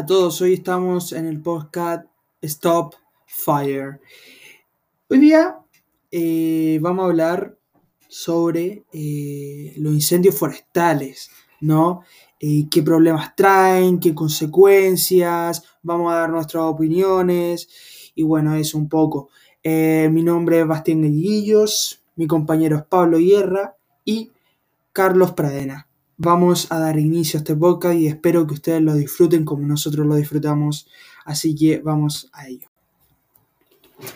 a todos, hoy estamos en el podcast Stop Fire. Hoy día eh, vamos a hablar sobre eh, los incendios forestales, ¿no? Eh, qué problemas traen, qué consecuencias, vamos a dar nuestras opiniones y bueno, eso un poco. mi nombre es Bastián Gallillos, mi compañero es Pablo Guerra y Carlos Pradena vamos a dar inicio a este podcast y espero que ustedes lo disfruten como nosotros lo disfrutamos. Así que vamos a ello.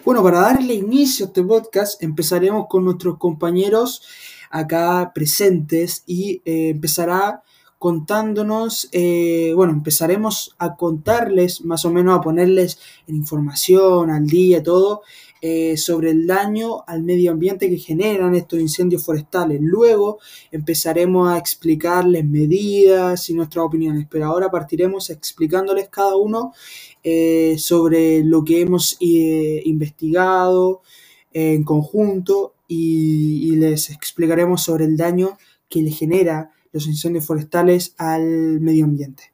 Bueno, para darle inicio a este podcast empezaremos con nuestros compañeros acá presentes y eh, empezará contándonos, eh, bueno, empezaremos a contarles, más o menos a ponerles en información al día, todo, eh, sobre el daño al medio ambiente que generan estos incendios forestales. Luego empezaremos a explicarles medidas y nuestras opiniones, pero ahora partiremos explicándoles cada uno eh, sobre lo que hemos eh, investigado en conjunto y, les explicaremos sobre el daño que le genera los incendios forestales al medio ambiente.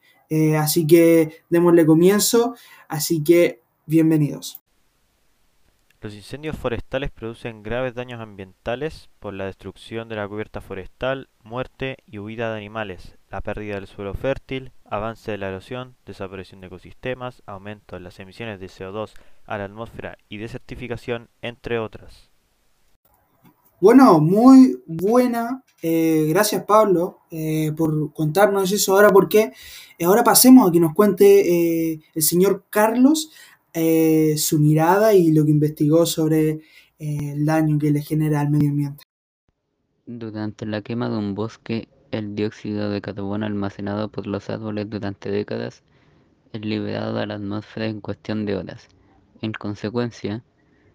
así que démosle comienzo, así que bienvenidos. Los incendios forestales producen graves daños ambientales por la destrucción de la cubierta forestal, muerte y huida de animales, la pérdida del suelo fértil, avance de la erosión, desaparición de ecosistemas, aumento de las emisiones de CO2 a la atmósfera y desertificación, entre otras. Bueno, muy buena. Eh, gracias Pablo eh, por contarnos eso. Ahora, porque ahora pasemos a que nos cuente eh, el señor Carlos eh, su mirada y lo que investigó sobre eh, el daño que le genera al medio ambiente. Durante la quema de un bosque, el dióxido de carbono almacenado por los árboles durante décadas es liberado a la atmósfera en cuestión de horas. En consecuencia,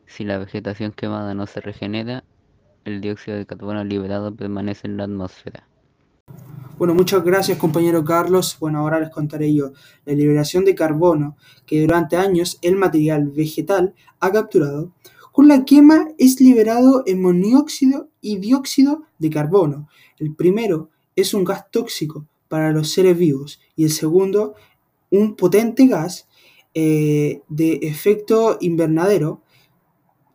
si la vegetación quemada no se regenera, el dióxido de carbono liberado permanece en la atmósfera. Bueno, muchas gracias compañero Carlos. Bueno, ahora les contaré yo. La liberación de carbono que durante años el material vegetal ha capturado, con la quema es liberado en monóxido y dióxido de carbono. El primero es un gas tóxico para los seres vivos y el segundo un potente gas eh, de efecto invernadero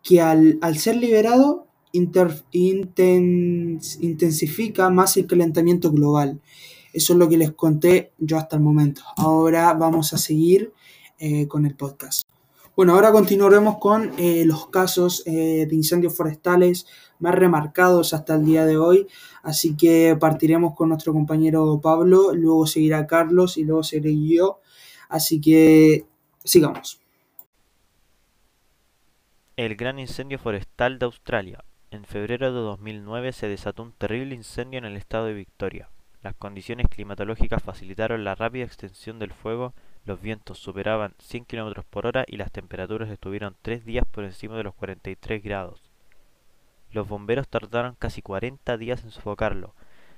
que al, al ser liberado intensifica más el calentamiento global. Eso es lo que les conté yo hasta el momento. Ahora vamos a seguir eh, con el podcast. Bueno, ahora continuaremos con eh, los casos eh, de incendios forestales más remarcados hasta el día de hoy. Así que partiremos con nuestro compañero Pablo, luego seguirá Carlos y luego seguiré yo. Así que sigamos. El gran incendio forestal de Australia. En febrero de 2009 se desató un terrible incendio en el estado de Victoria. Las condiciones climatológicas facilitaron la rápida extensión del fuego, los vientos superaban 100 km por hora y las temperaturas estuvieron tres días por encima de los 43 grados. Los bomberos tardaron casi 40 días en sofocarlo.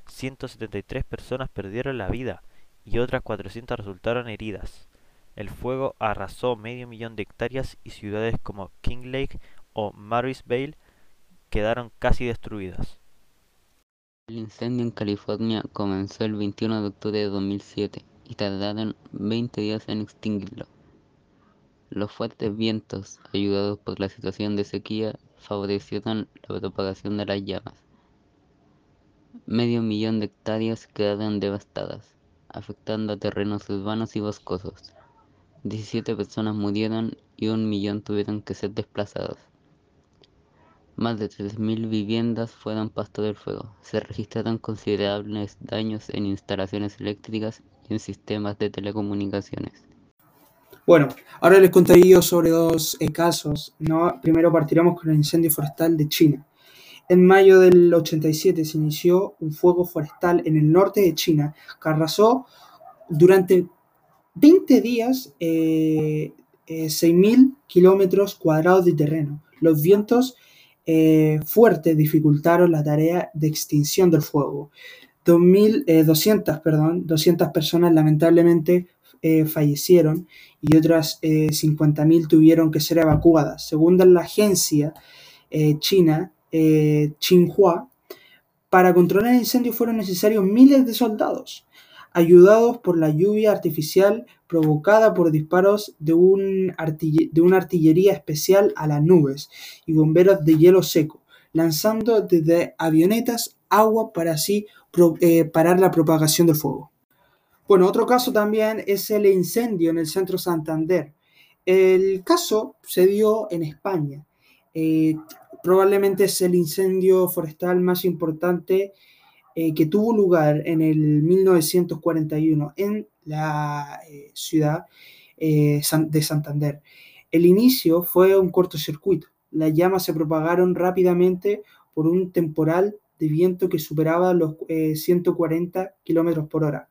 173 personas perdieron la vida y otras 400 resultaron heridas. El fuego arrasó medio millón de hectáreas y ciudades como King Lake o Marysville quedaron casi destruidas. El incendio en California comenzó el 21 de octubre de 2007 y tardaron 20 días en extinguirlo. Los fuertes vientos, ayudados por la situación de sequía, favorecieron la propagación de las llamas. Medio millón de hectáreas quedaron devastadas, afectando a terrenos urbanos y boscosos. 17 personas murieron y un millón tuvieron que ser desplazados. Más de 3.000 viviendas fueron pasto del fuego. Se registraron considerables daños en instalaciones eléctricas y en sistemas de telecomunicaciones. Bueno, ahora les contaré yo sobre dos eh, casos. ¿no? Primero partiremos con el incendio forestal de China. En mayo del 87 se inició un fuego forestal en el norte de China que arrasó durante 20 días eh, 6.000 eh, kilómetros cuadrados de terreno. Los vientos eh, fuertes dificultaron la tarea de extinción del fuego. 200, eh, perdón, 200 personas lamentablemente eh, fallecieron y otras 50.000 tuvieron que ser evacuadas. Según la agencia china Xinhua, para controlar el incendio fueron necesarios miles de soldados, ayudados por la lluvia artificial provocada por disparos de, un de una artillería especial a las nubes y bomberos de hielo seco, lanzando desde avionetas agua para así eh, parar la propagación del fuego. Bueno, otro caso también es el incendio en el centro Santander. El caso se dio en España. Eh, probablemente es el incendio forestal más importante eh, que tuvo lugar en el 1941 en la eh, ciudad eh, de Santander. El inicio fue un cortocircuito. Las llamas se propagaron rápidamente por un temporal de viento que superaba los 140 kilómetros por hora.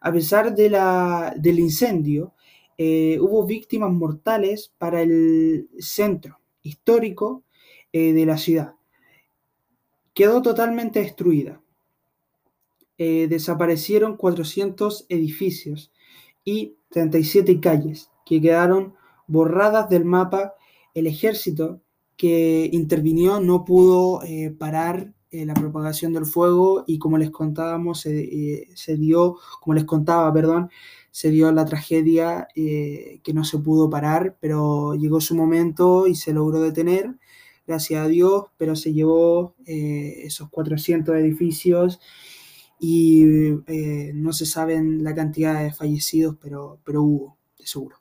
A pesar de la, del incendio, hubo víctimas mortales para el centro histórico de la ciudad. Quedó totalmente destruida. Eh, desaparecieron 400 edificios y 37 calles que quedaron borradas del mapa. El ejército que intervinió no pudo eh, parar eh, la propagación del fuego y como les contábamos, se, dio, como les contaba, perdón, se dio la tragedia que no se pudo parar, pero llegó su momento y se logró detener, gracias a Dios, pero se llevó esos 400 edificios y eh, no se saben la cantidad de fallecidos, pero, pero hubo, de seguro.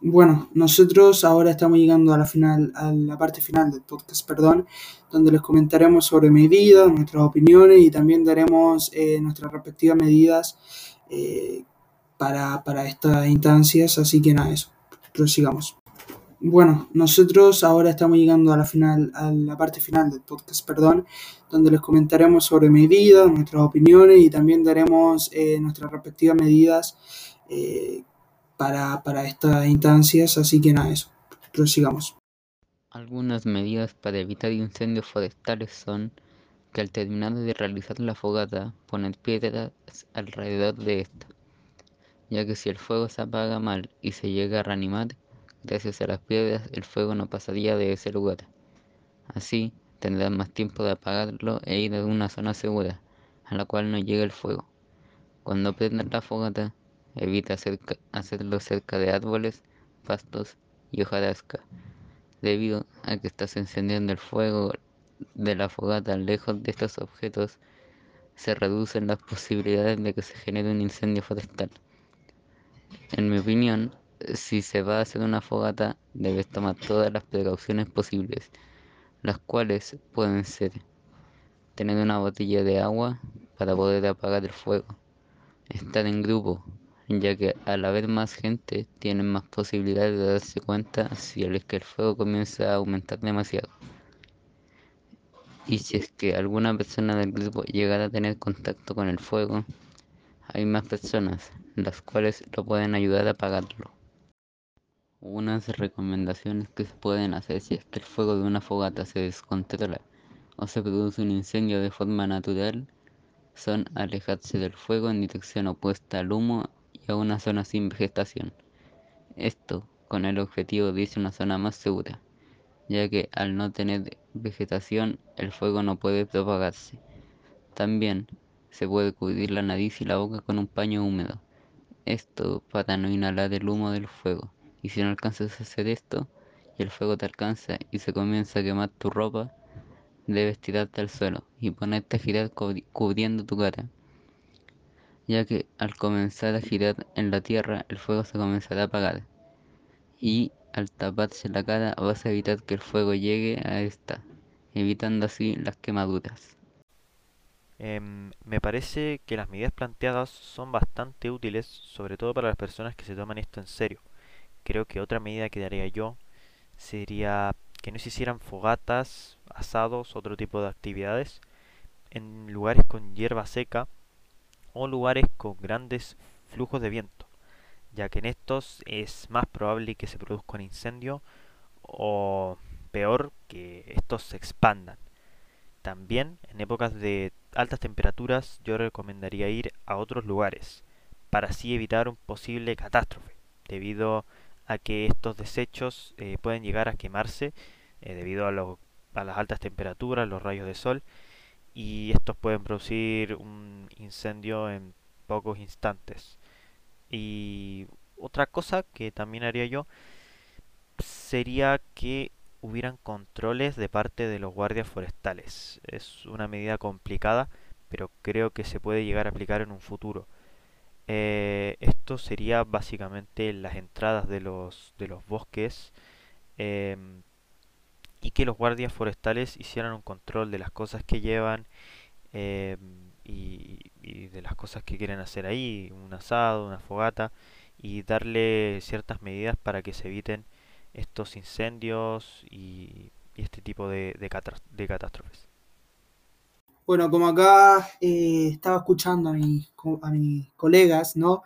Bueno, nosotros ahora estamos llegando a la final, a la parte final del podcast, perdón, donde les comentaremos sobre medidas, nuestras opiniones y también daremos eh, nuestras respectivas medidas eh, para, para estas instancias. Así que nada, eso, prosigamos. Bueno, nosotros ahora estamos llegando a la final, a la parte final del podcast, perdón, donde les comentaremos sobre medidas, nuestras opiniones y también daremos eh, nuestras respectivas medidas eh, para, para estas instancias. Así que nada, eso, prosigamos. Algunas medidas para evitar incendios forestales son que al terminar de realizar la fogata, poner piedras alrededor de esta, ya que si el fuego se apaga mal y se llega a reanimar, Gracias a las piedras el fuego no pasaría de ese lugar. Así tendrán más tiempo de apagarlo e ir a una zona segura, a la cual no llegue el fuego. Cuando prendas la fogata, evita hacerlo cerca de árboles, pastos y hojarasca, debido a que estás encendiendo el fuego de la fogata lejos de estos objetos, se reducen las posibilidades de que se genere un incendio forestal. En mi opinión, si se va a hacer una fogata, debes tomar todas las precauciones posibles, las cuales pueden ser tener una botella de agua para poder apagar el fuego, estar en grupo, ya que al haber más gente tienen más posibilidades de darse cuenta si es que el fuego comienza a aumentar demasiado. Y si es que alguna persona del grupo llegara a tener contacto con el fuego, hay más personas, las cuales lo pueden ayudar a apagarlo. Unas recomendaciones que se pueden hacer si es que el fuego de una fogata se descontrola o se produce un incendio de forma natural son alejarse del fuego en dirección opuesta al humo y a una zona sin vegetación. Esto con el objetivo de irse a una zona más segura, ya que al no tener vegetación el fuego no puede propagarse. También se puede cubrir la nariz y la boca con un paño húmedo, esto para no inhalar el humo del fuego. Y si no alcanzas a hacer esto, y el fuego te alcanza y se comienza a quemar tu ropa, debes tirarte al suelo y ponerte a girar cubriendo tu cara, ya que al comenzar a girar en la tierra el fuego se comenzará a apagar y al taparse la cara vas a evitar que el fuego llegue a esta, evitando así las quemaduras. Em, me parece que las medidas planteadas son bastante útiles, sobre todo para las personas que se toman esto en serio creo que otra medida que daría yo sería que no se hicieran fogatas, asados, otro tipo de actividades en lugares con hierba seca o lugares con grandes flujos de viento, ya que en estos es más probable que se produzca un incendio o peor que estos se expandan. También en épocas de altas temperaturas yo recomendaría ir a otros lugares para así evitar un posible catástrofe debido a que estos desechos eh, pueden llegar a quemarse eh, debido a, a las altas temperaturas, los rayos de sol y estos pueden producir un incendio en pocos instantes. Y otra cosa que también haría yo sería que hubieran controles de parte de los guardias forestales. Es una medida complicada, pero creo que se puede llegar a aplicar en un futuro. Eh, esto sería básicamente las entradas de los, de los bosques em, y que los guardias forestales hicieran un control de las cosas que llevan em, y, de las cosas que quieren hacer ahí, un asado, una fogata y darle ciertas medidas para que se eviten estos incendios y, este tipo de, de, catástrofes. Bueno, como acá eh, estaba escuchando a, mi, a mis colegas, ¿no?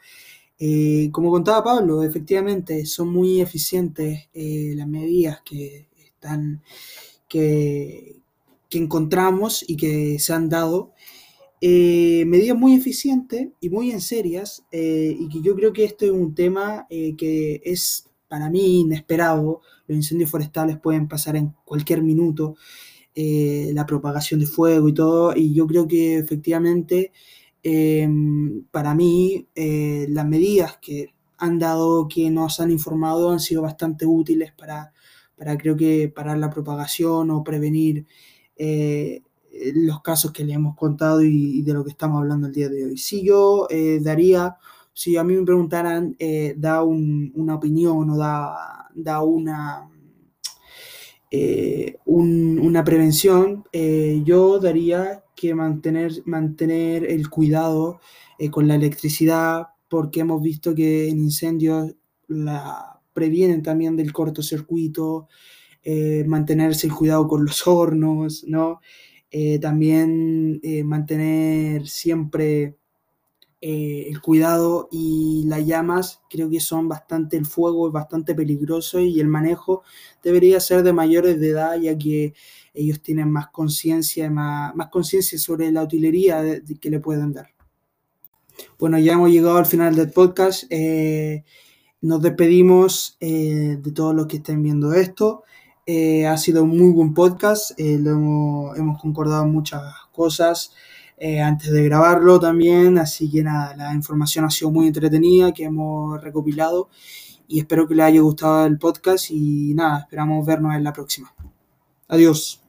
Eh, como contaba Pablo, efectivamente son muy eficientes eh, las medidas que están que, que, encontramos y que se han dado. medidas muy eficientes y muy en serias y que yo creo que esto es un tema que es para mí inesperado. Los incendios forestales pueden pasar en cualquier minuto, eh, la propagación de fuego y todo, y yo creo que efectivamente eh, para mí eh, las medidas que han dado, que nos han informado, han sido bastante útiles para, para creo que parar la propagación o prevenir eh, los casos que le hemos contado y, de lo que estamos hablando el día de hoy. Si yo daría si a mí me preguntaran, da un, una opinión o da, da una, eh, un, una prevención, eh, yo daría que mantener, mantener el cuidado eh, con la electricidad, porque hemos visto que en incendios la previenen también del cortocircuito, mantenerse el cuidado con los hornos, ¿no? también mantener siempre eh, el cuidado y las llamas creo que son bastante, el fuego es bastante peligroso y el manejo debería ser de mayores de edad ya que ellos tienen más conciencia, más, más conciencia sobre la utilería que le pueden dar. Bueno, ya hemos llegado al final del podcast. Eh, nos despedimos eh, de todos los que estén viendo esto. Ha sido un muy buen podcast. Hemos, hemos concordado muchas cosas eh, antes de grabarlo también. Así que nada, la información ha sido muy entretenida que hemos recopilado y espero que les haya gustado el podcast y nada, esperamos vernos en la próxima. Adiós.